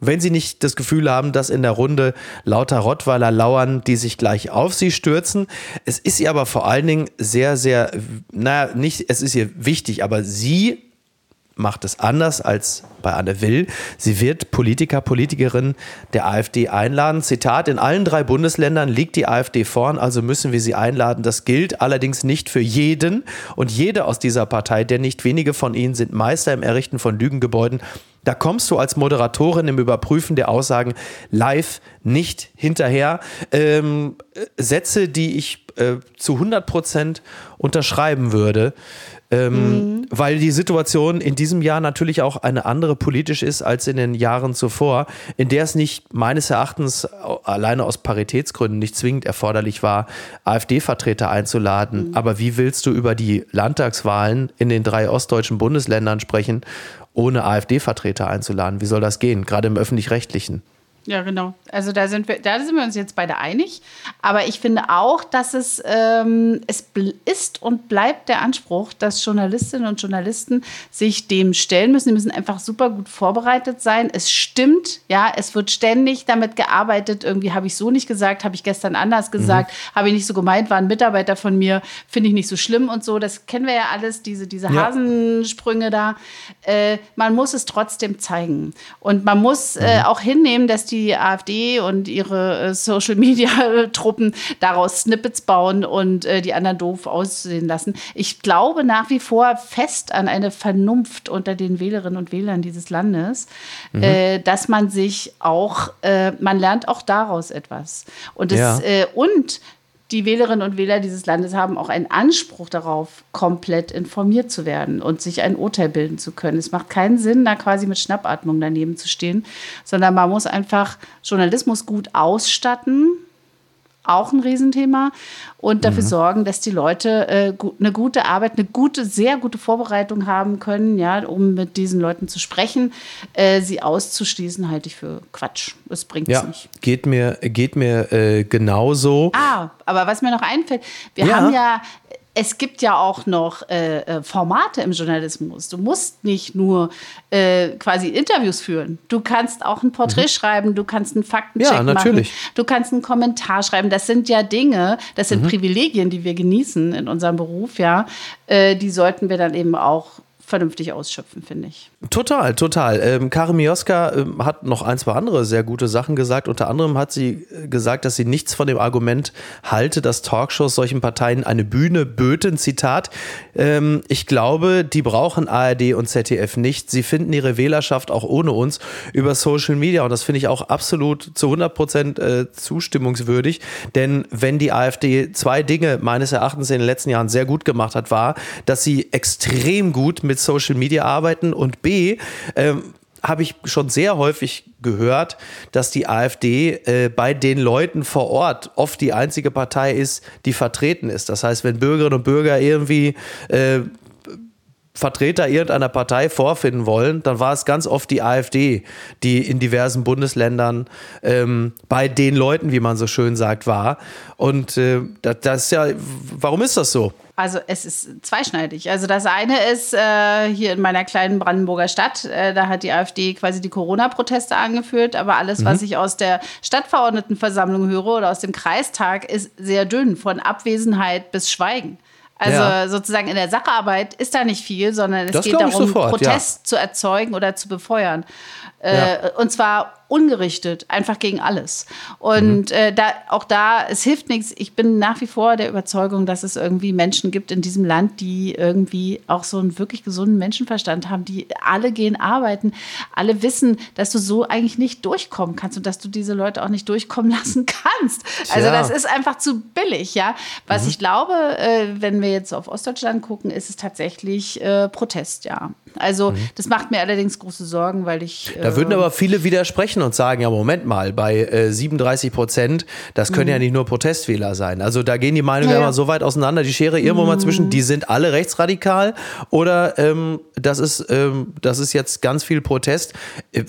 wenn sie nicht das Gefühl haben, dass in der Runde lauter Rottweiler lauern, die sich gleich auf sie stürzen. Es ist ihr aber vor allen Dingen sehr, sehr, naja, nicht, es ist ihr wichtig, aber sie macht es anders als bei Anne Will. Sie wird Politiker, Politikerinnen der AfD einladen. Zitat, in allen drei Bundesländern liegt die AfD vorn, also müssen wir sie einladen. Das gilt allerdings nicht für jeden und jede aus dieser Partei, denn nicht wenige von ihnen sind Meister im Errichten von Lügengebäuden. Da kommst du als Moderatorin im Überprüfen der Aussagen live nicht hinterher. Ähm, äh, Sätze, die ich äh, zu 100 Prozent unterschreiben würde, ähm, weil die Situation in diesem Jahr natürlich auch eine andere politisch ist als in den Jahren zuvor, in der es nicht meines Erachtens alleine aus Paritätsgründen nicht zwingend erforderlich war, AfD-Vertreter einzuladen. Aber wie willst du über die Landtagswahlen in den drei ostdeutschen Bundesländern sprechen, ohne AfD-Vertreter einzuladen? Wie soll das gehen? Gerade im öffentlich-rechtlichen. Ja, genau. Also da sind wir, da sind wir uns jetzt beide einig. Aber ich finde auch, dass es, ähm, es ist und bleibt der Anspruch, dass Journalistinnen und Journalisten sich dem stellen müssen. Die müssen einfach super gut vorbereitet sein. Es stimmt, ja, es wird ständig damit gearbeitet. Irgendwie habe ich so nicht gesagt, habe ich gestern anders gesagt, habe ich nicht so gemeint, war ein Mitarbeiter von mir, finde ich nicht so schlimm und so. Das kennen wir ja alles, diese, diese Ja. Hasensprünge da. Äh, man muss es trotzdem zeigen. Und man muss äh, auch hinnehmen, dass die AfD und ihre äh, Social-Media-Truppen daraus Snippets bauen und äh, die anderen doof aussehen lassen. Ich glaube nach wie vor fest an eine Vernunft unter den Wählerinnen und Wählern dieses Landes, äh, dass man sich auch, man lernt auch daraus etwas. Und, es, Ja. und die Wählerinnen und Wähler dieses Landes haben auch einen Anspruch darauf, komplett informiert zu werden und sich ein Urteil bilden zu können. Es macht keinen Sinn, da quasi mit Schnappatmung daneben zu stehen, sondern man muss einfach Journalismus gut ausstatten auch ein Riesenthema. Und dafür mhm. sorgen, dass die Leute äh, gu eine gute Arbeit, eine gute, sehr gute Vorbereitung haben können, ja, um mit diesen Leuten zu sprechen. Äh, sie auszuschließen, halte ich für Quatsch. Das bringt es ja, nicht. Geht mir, geht mir äh, genauso. Ah, aber was mir noch einfällt, wir ja. haben ja es gibt ja auch noch äh, äh, Formate im Journalismus. Du musst nicht nur äh, quasi Interviews führen. Du kannst auch ein Porträt mhm. schreiben, du kannst einen Faktencheck ja, natürlich. machen, du kannst einen Kommentar schreiben. Das sind ja Dinge, das sind mhm. Privilegien, die wir genießen in unserem Beruf, ja. Äh, die sollten wir dann eben auch vernünftig ausschöpfen, finde ich. Total, total. Ähm, Karin Mioska ähm, hat noch ein, zwei andere sehr gute Sachen gesagt. Unter anderem hat sie äh, gesagt, dass sie nichts von dem Argument halte, dass Talkshows solchen Parteien eine Bühne böten. Zitat, ähm, ich glaube, die brauchen ARD und ZDF nicht. Sie finden ihre Wählerschaft auch ohne uns über Social Media. Und das finde ich auch absolut zu 100 Prozent äh, zustimmungswürdig. Denn wenn die AfD zwei Dinge meines Erachtens in den letzten Jahren sehr gut gemacht hat, war, dass sie extrem gut mit Social Media arbeiten und B, ähm, habe ich schon sehr häufig gehört, dass die AfD äh, bei den Leuten vor Ort oft die einzige Partei ist, die vertreten ist. Das heißt, wenn Bürgerinnen und Bürger irgendwie äh, Vertreter irgendeiner Partei vorfinden wollen, dann war es ganz oft die AfD, die in diversen Bundesländern ähm, bei den Leuten, wie man so schön sagt, war. Und äh, das, das ist ja, warum ist das so? Also es ist zweischneidig. Also das eine ist äh, hier in meiner kleinen Brandenburger Stadt, äh, da hat die AfD quasi die Corona-Proteste angeführt, aber alles, mhm. was ich aus der Stadtverordnetenversammlung höre oder aus dem Kreistag, ist sehr dünn, von Abwesenheit bis Schweigen. Also ja. sozusagen in der Sacharbeit ist da nicht viel, sondern es das geht darum, sofort, Protest ja. zu erzeugen oder zu befeuern. Äh. Und zwar ungerichtet, einfach gegen alles. Und mhm. äh, da, auch da, es hilft nichts. Ich bin nach wie vor der Überzeugung, dass es irgendwie Menschen gibt in diesem Land, die irgendwie auch so einen wirklich gesunden Menschenverstand haben, die alle gehen arbeiten, alle wissen, dass du so eigentlich nicht durchkommen kannst und dass du diese Leute auch nicht durchkommen lassen kannst. Also das ist einfach zu billig, ja. Was mhm. ich glaube, äh, wenn wir jetzt auf Ostdeutschland gucken, ist es tatsächlich äh, Protest, ja. Also mhm. das macht mir allerdings große Sorgen, weil ich. da würden äh, aber viele widersprechen und sagen, ja, Moment mal, bei äh, 37 Prozent, das können mhm. ja nicht nur Protestwähler sein. Also da gehen die Meinungen ja, ja. immer so weit auseinander, die Schere irgendwo mhm. mal zwischen, die sind alle rechtsradikal oder ähm, das, ist, ähm, das ist jetzt ganz viel Protest.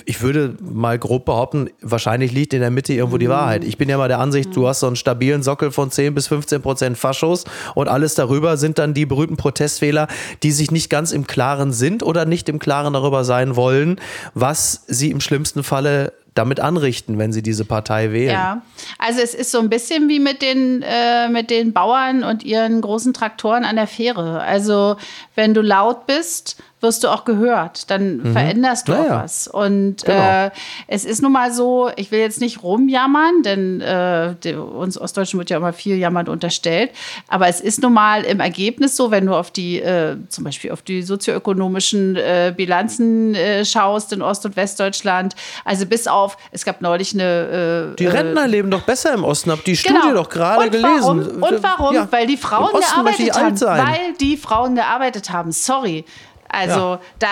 Ich würde mal grob behaupten, wahrscheinlich liegt in der Mitte irgendwo die mhm. Wahrheit. Ich bin ja mal der Ansicht, du mhm. hast so einen stabilen Sockel von 10 bis 15 Prozent Faschos und alles darüber sind dann die berühmten Protestwähler, die sich nicht ganz im Klaren sind oder nicht im Klaren darüber sein wollen, was sie im schlimmsten Falle damit anrichten, wenn sie diese Partei wählen. Ja, also es ist so ein bisschen wie mit den, äh, mit den Bauern und ihren großen Traktoren an der Fähre. Also wenn du laut bist, wirst du auch gehört. Dann mhm. veränderst du ja, auch was. Und genau. äh, es ist nun mal so, ich will jetzt nicht rumjammern, denn äh, die, uns Ostdeutschen wird ja immer viel jammern unterstellt. Aber es ist nun mal im Ergebnis so, wenn du auf die, äh, zum Beispiel auf die sozioökonomischen äh, Bilanzen äh, schaust in Ost- und Westdeutschland. Also bis auf, es gab neulich eine. Äh, die Rentner leben doch besser im Osten, hab die genau. Studie doch gerade gelesen. Warum? Und warum? Ja. Weil die Frauen gearbeitet haben. Weil die Frauen gearbeitet haben. Sorry. Also ja. da,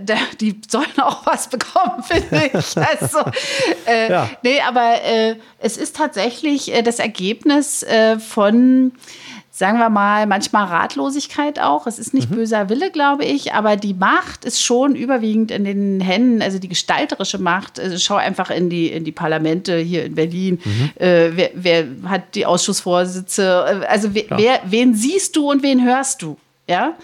da, die sollen auch was bekommen, finde ich. Also, äh, ja. nee, aber äh, es ist tatsächlich äh, das Ergebnis äh, von sagen wir mal, manchmal Ratlosigkeit auch. Es ist nicht mhm. böser Wille, glaube ich, aber die Macht ist schon überwiegend in den Händen, also die gestalterische Macht. Also schau einfach in die, in die Parlamente hier in Berlin. Mhm. Äh, wer, wer, hat die Ausschussvorsitze? Äh, also wer, wen siehst du und wen hörst du? Ja,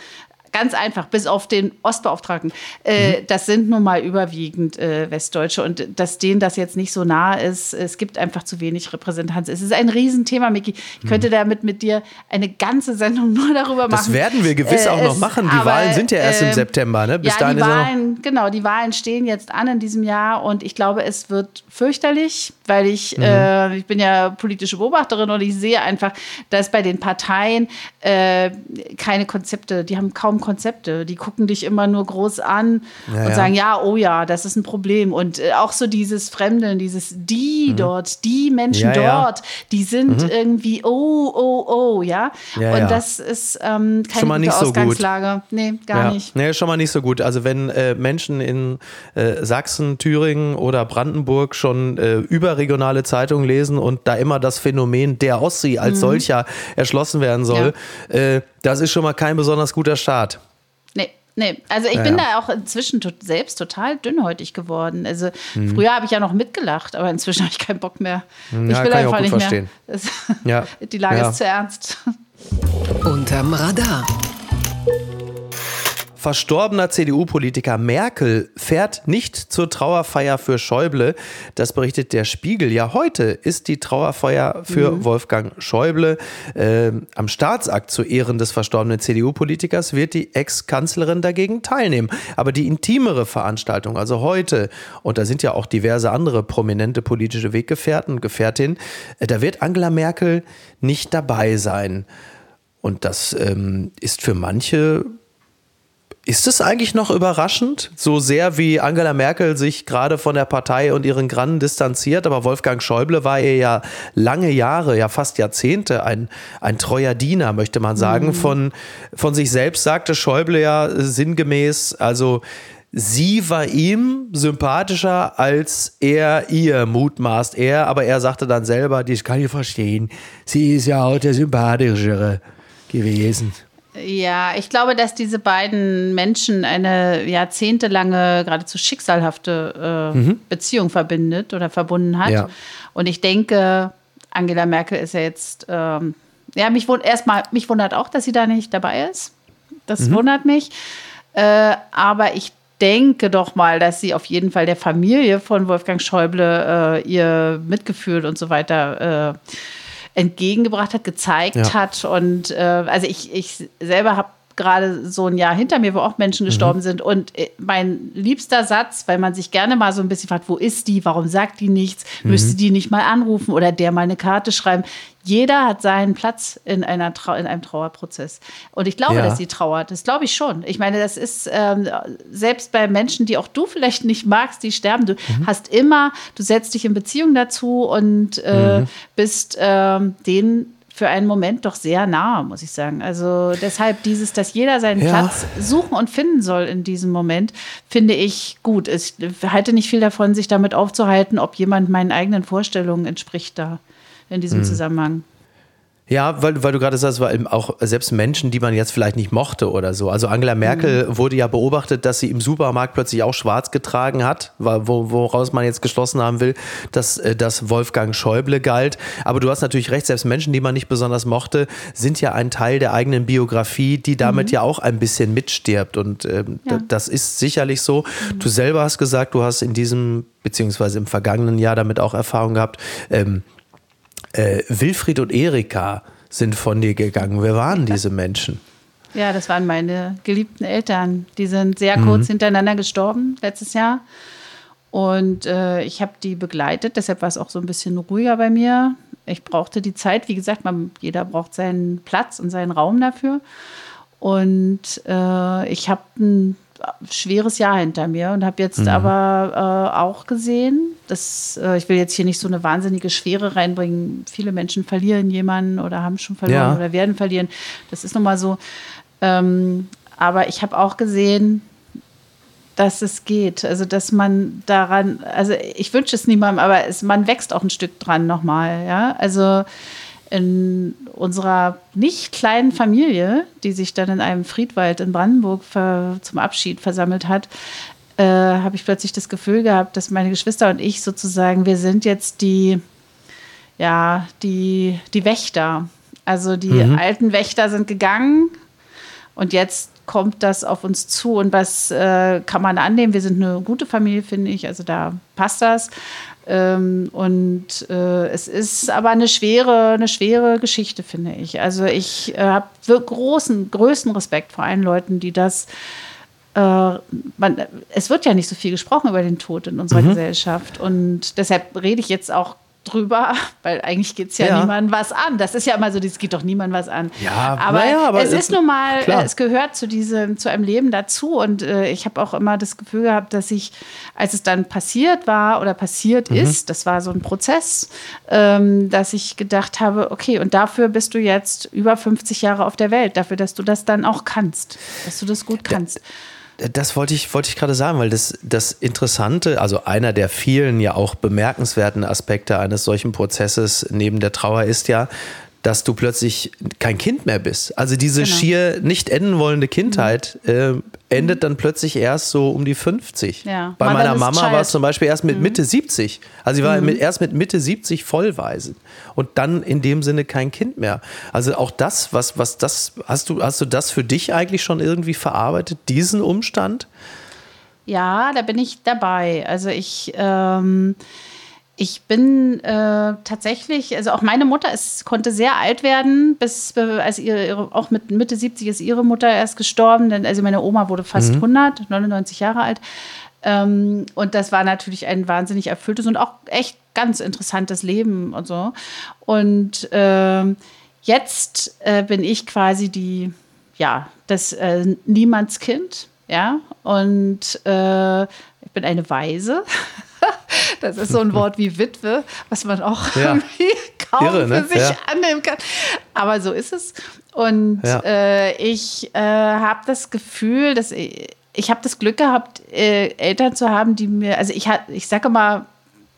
Ganz einfach, bis auf den Ostbeauftragten. Äh, mhm. Das sind nun mal überwiegend äh, Westdeutsche und dass denen das jetzt nicht so nah ist, es gibt einfach zu wenig Repräsentanz. Es ist ein Riesenthema, Miki. Ich könnte mhm. damit mit dir eine ganze Sendung nur darüber machen. Das werden wir gewiss äh, auch noch machen. Die aber, Wahlen sind ja erst im ähm, September, ne? Bis ja, dahin die Wahlen, genau, die Wahlen stehen jetzt an in diesem Jahr und ich glaube, es wird fürchterlich, weil ich, mhm. Äh, ich bin ja politische Beobachterin und ich sehe einfach, dass bei den Parteien äh, keine Konzepte, die haben kaum Konzepte. Die gucken dich immer nur groß an ja, und sagen, ja, oh ja, das ist ein Problem. Und äh, auch so dieses Fremdeln, dieses die mhm. dort, die Menschen ja, dort, die sind mhm. irgendwie, oh, oh, oh, ja. und das ist ähm, keine schon mal nicht Ausgangslage. So gut. Nee, gar nicht. Nee, schon mal nicht so gut. Also wenn äh, Menschen in äh, Sachsen, Thüringen oder Brandenburg schon äh, über überregionale Zeitungen lesen und da immer das Phänomen der Ossi als solcher erschlossen werden soll, äh, das ist schon mal kein besonders guter Start. Nee. Also ich Ja, bin ja. da auch inzwischen tot, selbst total dünnhäutig geworden. Also Mhm. früher habe ich ja noch mitgelacht, aber inzwischen habe ich keinen Bock mehr. Ja, ich will kann ich auch einfach gut nicht verstehen. mehr. Es, Ja. Die Lage Ja. ist zu ernst. Unterm Radar. Verstorbener CDU-Politiker Merkel fährt nicht zur Trauerfeier für Schäuble. Das berichtet der Spiegel. Ja, heute ist die Trauerfeier für Wolfgang Schäuble. Ähm, am Staatsakt zu Ehren des verstorbenen CDU-Politikers wird die Ex-Kanzlerin dagegen teilnehmen. Aber die intimere Veranstaltung, also heute, und da sind ja auch diverse andere prominente politische Weggefährten und Gefährtinnen, äh, da wird Angela Merkel nicht dabei sein. Und das ähm, ist für manche ist es eigentlich noch überraschend, so sehr wie Angela Merkel sich gerade von der Partei und ihren Grannen distanziert, aber Wolfgang Schäuble war ihr ja lange Jahre, ja fast Jahrzehnte ein, ein treuer Diener, möchte man sagen. Von, von sich selbst sagte Schäuble ja sinngemäß, also sie war ihm sympathischer als er ihr mutmaßt. Er, aber er sagte dann selber, das kann ich verstehen, sie ist ja auch der sympathischere gewesen. Ja, ich glaube, dass diese beiden Menschen eine jahrzehntelange, geradezu schicksalhafte äh, Beziehung verbindet oder verbunden hat. Mhm. Ja. Und ich denke, Angela Merkel ist ja jetzt, ähm, ja, mich wundert erstmal, mich wundert auch, dass sie da nicht dabei ist. Das Mhm. wundert mich. Äh, aber ich denke doch mal, dass sie auf jeden Fall der Familie von Wolfgang Schäuble äh, ihr Mitgefühl und so weiter äh, entgegengebracht hat, gezeigt Ja. hat. Und äh, also ich, ich selber habe gerade so ein Jahr hinter mir, wo auch Menschen gestorben sind. Und äh, mein liebster Satz, weil man sich gerne mal so ein bisschen fragt, wo ist die, warum sagt die nichts, müsste die nicht mal anrufen oder der mal eine Karte schreiben. Jeder hat seinen Platz in, einer Trau in einem Trauerprozess. Und ich glaube, Ja. dass sie trauert. Das glaube ich schon. Ich meine, das ist ähm, selbst bei Menschen, die auch du vielleicht nicht magst, die sterben. Du hast immer, du setzt dich in Beziehung dazu und äh, bist ähm, denen für einen Moment doch sehr nahe, muss ich sagen. Also deshalb dieses, dass jeder seinen Ja. Platz suchen und finden soll in diesem Moment, finde ich gut. Ich halte nicht viel davon, sich damit aufzuhalten, ob jemand meinen eigenen Vorstellungen entspricht da in diesem Zusammenhang. Ja, weil, weil du gerade sagst, weil auch selbst Menschen, die man jetzt vielleicht nicht mochte oder so. Also Angela Merkel wurde ja beobachtet, dass sie im Supermarkt plötzlich auch schwarz getragen hat, wo, woraus man jetzt geschlossen haben will, dass äh, das Wolfgang Schäuble galt. Aber du hast natürlich recht, selbst Menschen, die man nicht besonders mochte, sind ja ein Teil der eigenen Biografie, die damit ja auch ein bisschen mitstirbt. Und ähm, Ja. das ist sicherlich so. Du selber hast gesagt, du hast in diesem, beziehungsweise im vergangenen Jahr damit auch Erfahrung gehabt. Ähm, äh, Wilfried und Erika sind von dir gegangen. Wer waren diese Menschen? Ja, das waren meine geliebten Eltern. Die sind sehr kurz hintereinander gestorben letztes Jahr. Und äh, ich habe die begleitet, deshalb war es auch so ein bisschen ruhiger bei mir. Ich brauchte die Zeit, wie gesagt, man, jeder braucht seinen Platz und seinen Raum dafür. Und äh, ich habe ein schweres Jahr hinter mir und habe jetzt aber äh, auch gesehen, dass äh, ich will jetzt hier nicht so eine wahnsinnige Schwere reinbringen. Viele Menschen verlieren jemanden oder haben schon verloren Ja. oder werden verlieren. Das ist nun mal so. Ähm, aber ich habe auch gesehen, dass es geht. Also, dass man daran, also ich wünsche es niemandem, aber es, man wächst auch ein Stück dran nochmal. Ja? Also in unserer nicht kleinen Familie, die sich dann in einem Friedwald in Brandenburg zum Abschied versammelt hat, äh, habe ich plötzlich das Gefühl gehabt, dass meine Geschwister und ich sozusagen, wir sind jetzt die, ja, die, die Wächter. Also die alten Wächter sind gegangen und jetzt kommt das auf uns zu und was äh, kann man annehmen? Wir sind eine gute Familie, finde ich. Also da passt das. Ähm, und äh, es ist aber eine schwere, eine schwere Geschichte, finde ich. Also ich äh, habe großen, größten Respekt vor allen Leuten, die das äh, man, es wird ja nicht so viel gesprochen über den Tod in unserer Gesellschaft. Und deshalb rede ich jetzt auch drüber, weil eigentlich geht es ja, Ja. niemandem was an. Das ist ja immer so, das geht doch niemandem was an. Ja, aber, naja, aber es es- ist nun mal, klar. äh, es gehört zu diesem, zu einem Leben dazu. Und äh, ich habe auch immer das Gefühl gehabt, dass ich, als es dann passiert war oder passiert Mhm. ist, das war so ein Prozess, ähm, dass ich gedacht habe, okay, und dafür bist du jetzt über 50 Jahre auf der Welt, dafür, dass du das dann auch kannst, dass du das gut kannst. Das wollte ich, wollte ich gerade sagen, weil das, das Interessante, also einer der vielen ja auch bemerkenswerten Aspekte eines solchen Prozesses neben der Trauer ist ja, dass du plötzlich kein Kind mehr bist. Also diese Genau. schier nicht enden wollende Kindheit äh, endet dann plötzlich erst so um die 50. Ja. Bei meiner Motherless Mama war es zum Beispiel erst mit Mitte 70. Also sie war mit, erst mit Mitte 70 vollweise und dann in dem Sinne kein Kind mehr. Also auch das, was, was das, hast du, hast du das für dich eigentlich schon irgendwie verarbeitet, diesen Umstand? Ja, da bin ich dabei. Also ich, ähm, ich bin äh, tatsächlich, also auch meine Mutter ist, konnte sehr alt werden, bis als ihre, ihre, auch mit Mitte 70 ist ihre Mutter erst gestorben, denn also meine Oma wurde fast 100, 99 Jahre alt. Ähm, und das war natürlich ein wahnsinnig erfülltes und auch echt ganz interessantes Leben und so. Und ähm, jetzt äh, bin ich quasi die, ja, das äh, Niemandskind, ja, und äh, ich bin eine Waise. Das ist so ein Wort wie Witwe, was man auch Ja. irgendwie kaum Irre, ne? für sich Ja. annehmen kann. Aber so ist es. Und Ja. äh, ich äh, habe das Gefühl, dass ich, ich habe das Glück gehabt, äh, Eltern zu haben, die mir, also ich, ich sage mal,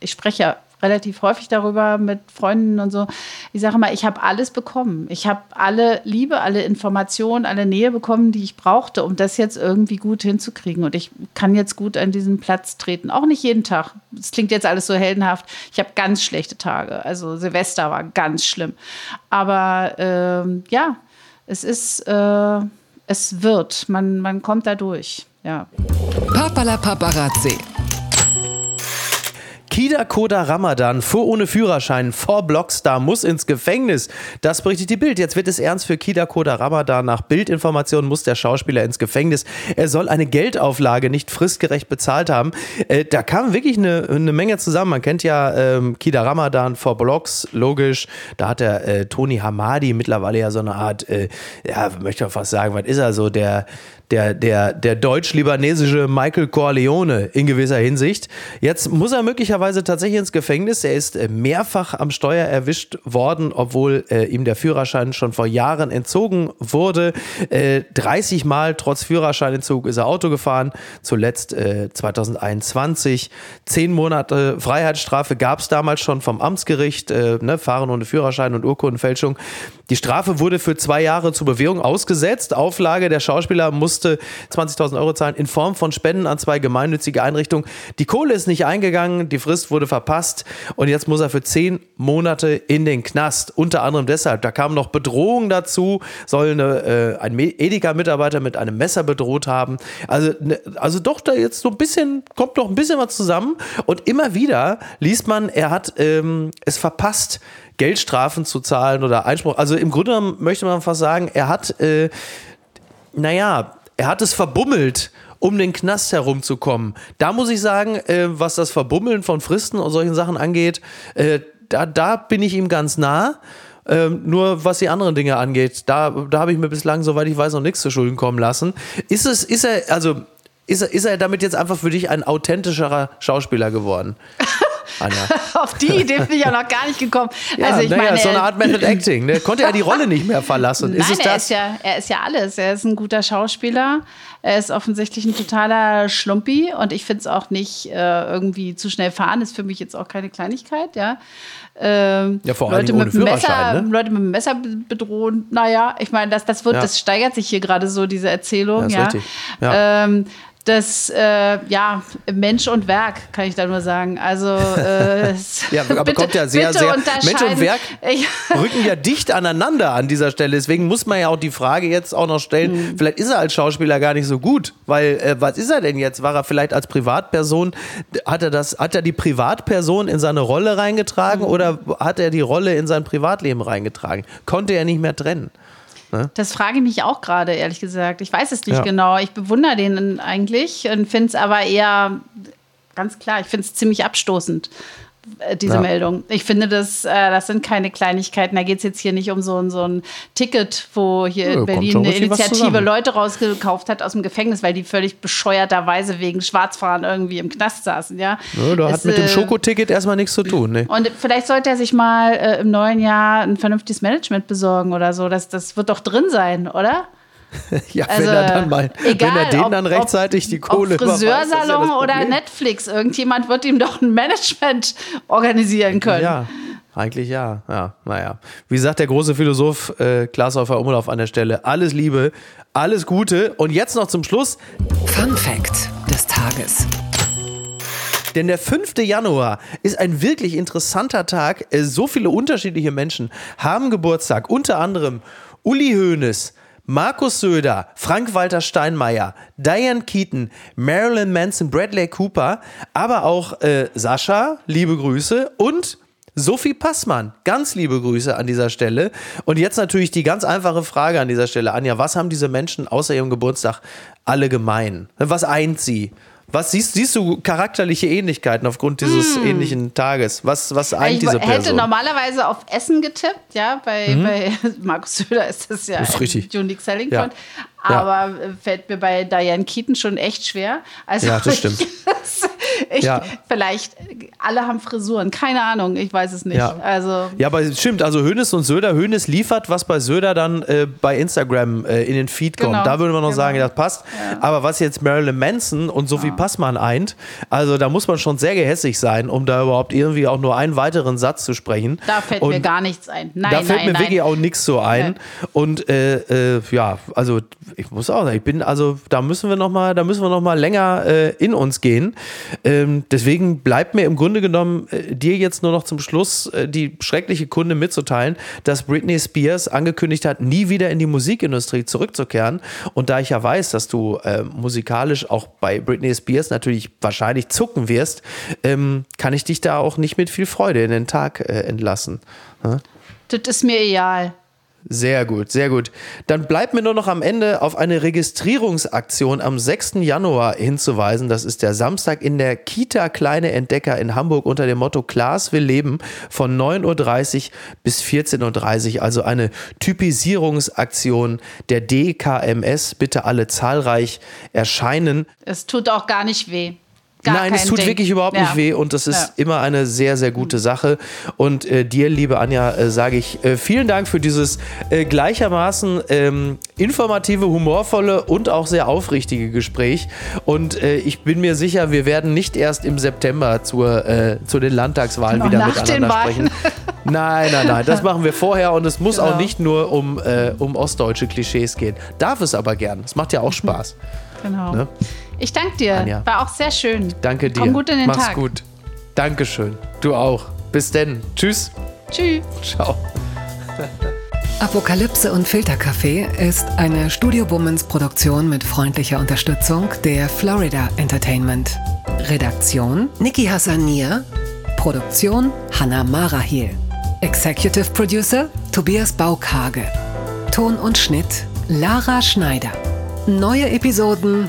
ich spreche ja relativ häufig darüber mit Freunden und so. Ich sage mal, ich habe alles bekommen. Ich habe alle Liebe, alle Informationen, alle Nähe bekommen, die ich brauchte, um das jetzt irgendwie gut hinzukriegen. Und ich kann jetzt gut an diesen Platz treten. Auch nicht jeden Tag. Das klingt jetzt alles so heldenhaft. Ich habe ganz schlechte Tage. Also Silvester war ganz schlimm. Aber ähm, ja, es ist, äh, es wird. Man, man kommt da durch. Ja. Papala Paparazzi. Kida Koda Ramadan fuhr ohne Führerschein vor Blockstar, muss ins Gefängnis. Das berichtet die Bild. Jetzt wird es ernst für Kida Koda Ramadan. Nach Bildinformationen muss der Schauspieler ins Gefängnis. Er soll eine Geldauflage nicht fristgerecht bezahlt haben. Äh, da kam wirklich eine, eine Menge zusammen. Man kennt ja ähm, Kida Ramadan vor Blocks, logisch. Da hat der äh, Tony Hamadi mittlerweile ja so eine Art, äh, ja, möchte man fast sagen, was ist er so, der der, der, der deutsch-libanesische Michael Corleone in gewisser Hinsicht. Jetzt muss er möglicherweise tatsächlich ins Gefängnis. Er ist äh, mehrfach am Steuer erwischt worden, obwohl äh, ihm der Führerschein schon vor Jahren entzogen wurde. Äh, 30 Mal trotz Führerscheinentzug ist er Auto gefahren, zuletzt äh, 2021. Zehn Monate Freiheitsstrafe gab es damals schon vom Amtsgericht, äh, ne, Fahren ohne Führerschein und Urkundenfälschung. Die Strafe wurde für zwei Jahre zur Bewährung ausgesetzt. Auflage, der Schauspieler musste 20.000 Euro zahlen in Form von Spenden an zwei gemeinnützige Einrichtungen. Die Kohle ist nicht eingegangen, die Frist wurde verpasst und jetzt muss er für zehn Monate in den Knast. Unter anderem deshalb, da kam noch Bedrohung dazu, soll eine, äh, ein Edeka-Mitarbeiter mit einem Messer bedroht haben. Also, ne, also doch da jetzt so ein bisschen, kommt doch ein bisschen was zusammen und immer wieder liest man, er hat ähm, es verpasst, Geldstrafen zu zahlen oder Einspruch. Also im Grunde möchte man fast sagen, er hat, äh, naja, er hat es verbummelt, um den Knast herumzukommen. Da muss ich sagen, äh, was das Verbummeln von Fristen und solchen Sachen angeht, äh, da, da bin ich ihm ganz nah. Ähm, nur was die anderen Dinge angeht, da, da habe ich mir bislang, soweit ich weiß, noch nichts zu Schulden kommen lassen. Ist es, ist er, also ist er, ist er damit jetzt einfach für dich ein authentischerer Schauspieler geworden? Anja. Auf die Idee bin ich auch noch gar nicht gekommen. Ja, also ich naja, meine, so eine Art Method Acting. Ne? Konnte er die Rolle nicht mehr verlassen? Nein, ist er, ist ja, er ist ja alles. Er ist ein guter Schauspieler. Er ist offensichtlich ein totaler Schlumpi und ich finde es auch nicht äh, irgendwie zu schnell fahren. Ist für mich jetzt auch keine Kleinigkeit, ja. Ähm, Ja, vor allen Leute, ohne mit dem Messer, ne? Leute mit dem Messer be- bedrohen, naja, ich meine, das, das wird, Ja. das steigert sich hier gerade so, diese Erzählung, Ja, ja. Ja. Ähm, das, äh, ja, Mensch und Werk, kann ich da nur sagen. Also, äh, es- Ja, aber bitte- kommt ja sehr, sehr. Mensch und Werk rücken ja dicht aneinander an dieser Stelle. Deswegen muss man ja auch die Frage jetzt auch noch stellen: Mhm. Vielleicht ist er als Schauspieler gar nicht so gut, weil äh, was ist er denn jetzt? War er vielleicht als Privatperson? Hat er das? Hat er die Privatperson in seine Rolle reingetragen Mhm. oder hat er die Rolle in sein Privatleben reingetragen? Konnte er nicht mehr trennen? Das frage ich mich auch gerade, ehrlich gesagt. Ich weiß es nicht Ja. genau. Ich bewundere den eigentlich und finde es aber eher, ganz klar, ich finde es ziemlich abstoßend, diese Ja. Meldung. Ich finde, das, äh, das sind keine Kleinigkeiten. Da geht es jetzt hier nicht um so, ein- so ein Ticket, wo hier Ja, in Berlin eine Initiative. Leute rausgekauft hat aus dem Gefängnis, weil die völlig bescheuerterweise wegen Schwarzfahren irgendwie im Knast saßen. Ja, Ja, da hat Es, mit dem äh, Schokoticket erstmal nichts zu tun. Ne? und vielleicht sollte er sich mal äh, im neuen Jahr ein vernünftiges Management besorgen oder so. Das, das wird doch drin sein, oder? Ja, Also, wenn er dann mal, egal, wenn er denen ob- dann rechtzeitig die ob, Kohle ob ja Friseursalon das oder. Netflix. Irgendjemand wird ihm doch ein Management organisieren können. Ja, eigentlich ja. Ja, naja. Wie sagt der große Philosoph äh, Klaas Häufer Umlauf an der Stelle, alles Liebe, alles Gute. Und jetzt noch zum Schluss, Fun Fact des Tages. Denn der 5. Januar ist ein wirklich interessanter Tag. Äh, So viele unterschiedliche Menschen haben Geburtstag. Unter anderem Uli Hoeneß, Markus Söder, Frank-Walter Steinmeier, Diane Keaton, Marilyn Manson, Bradley Cooper, aber auch äh, Sascha, liebe Grüße, und Sophie Passmann, ganz liebe Grüße an dieser Stelle. Und jetzt natürlich die ganz einfache Frage an dieser Stelle, Anja, was haben diese Menschen außer ihrem Geburtstag alle gemein? Was eint sie? Was siehst, siehst du charakterliche Ähnlichkeiten aufgrund dieses ähnlichen Tages? Was, was eint Ich diese hätte Person? normalerweise auf Essen getippt, ja, bei, bei Markus Söder ist das ja Mhm. Ist Unique Selling Ja. Point. Ja. Aber äh, fällt mir bei Diane Keaton schon echt schwer. Also Ja, das stimmt. ich, Ja. Vielleicht, alle haben Frisuren, keine Ahnung, ich weiß es nicht. Ja. Also Ja, aber es stimmt, also Hönes und Söder, Hönes liefert, was bei Söder dann äh, bei Instagram äh, in den Feed kommt. Genau, Da würde man noch genau. sagen, das passt. Aber was jetzt Marilyn Manson und Sophie Passmann eint, also da muss man schon sehr gehässig sein, um da überhaupt irgendwie auch nur einen weiteren Satz zu sprechen. da fällt und mir gar nichts ein. Nein, da fällt nein, mir nein. wirklich auch nichts so ein. Und äh, äh, ja, also ich muss auch sagen, ich bin, also da müssen wir noch mal, da müssen wir noch mal länger äh, in uns gehen. Ähm, deswegen bleibt mir im Grunde genommen äh, dir jetzt nur noch zum Schluss äh, die schreckliche Kunde mitzuteilen, dass Britney Spears angekündigt hat, nie wieder in die Musikindustrie zurückzukehren. Und da ich ja weiß, dass du äh, musikalisch auch bei Britney Spears natürlich wahrscheinlich zucken wirst, ähm, kann ich dich da auch nicht mit viel Freude in den Tag äh, entlassen. Das ist mir egal. Sehr gut, sehr gut. Dann bleibt mir nur noch am Ende auf eine Registrierungsaktion am 6. Januar hinzuweisen. Das ist der Samstag in der Kita Kleine Entdecker in Hamburg unter dem Motto Klaas will leben von 9.30 Uhr bis 14.30 Uhr. Also eine Typisierungsaktion der DKMS. Bitte alle zahlreich erscheinen. Es tut auch gar nicht weh. Gar Nein, es tut Ding. wirklich überhaupt Ja. nicht weh und das ist Ja. immer eine sehr, sehr gute Sache. Und äh, dir, liebe Anja, äh, sage ich äh, vielen Dank für dieses äh, gleichermaßen ähm, informative, humorvolle und auch sehr aufrichtige Gespräch. Und äh, ich bin mir sicher, wir werden nicht erst im September zur, äh, zu den Landtagswahlen Noch wieder miteinander sprechen. Nein, nein, nein, das machen wir vorher und es muss Genau. auch nicht nur um, um ostdeutsche Klischees gehen. Darf es aber gern. Es macht ja auch Spaß. Genau. Ne? Ich danke dir. Anja. War auch sehr schön. Danke dir. Komm gut in den Mach's Tag. gut. Dankeschön. Du auch. Bis denn. Tschüss. Tschüss. Ciao. Apokalypse und Filterkaffee ist eine Studio Bummens Produktion mit freundlicher Unterstützung der Florida Entertainment. Redaktion Niki Hassania. Produktion Hanna Marahiel. Executive Producer Tobias Baukage. Ton und Schnitt Lara Schneider. Neue Episoden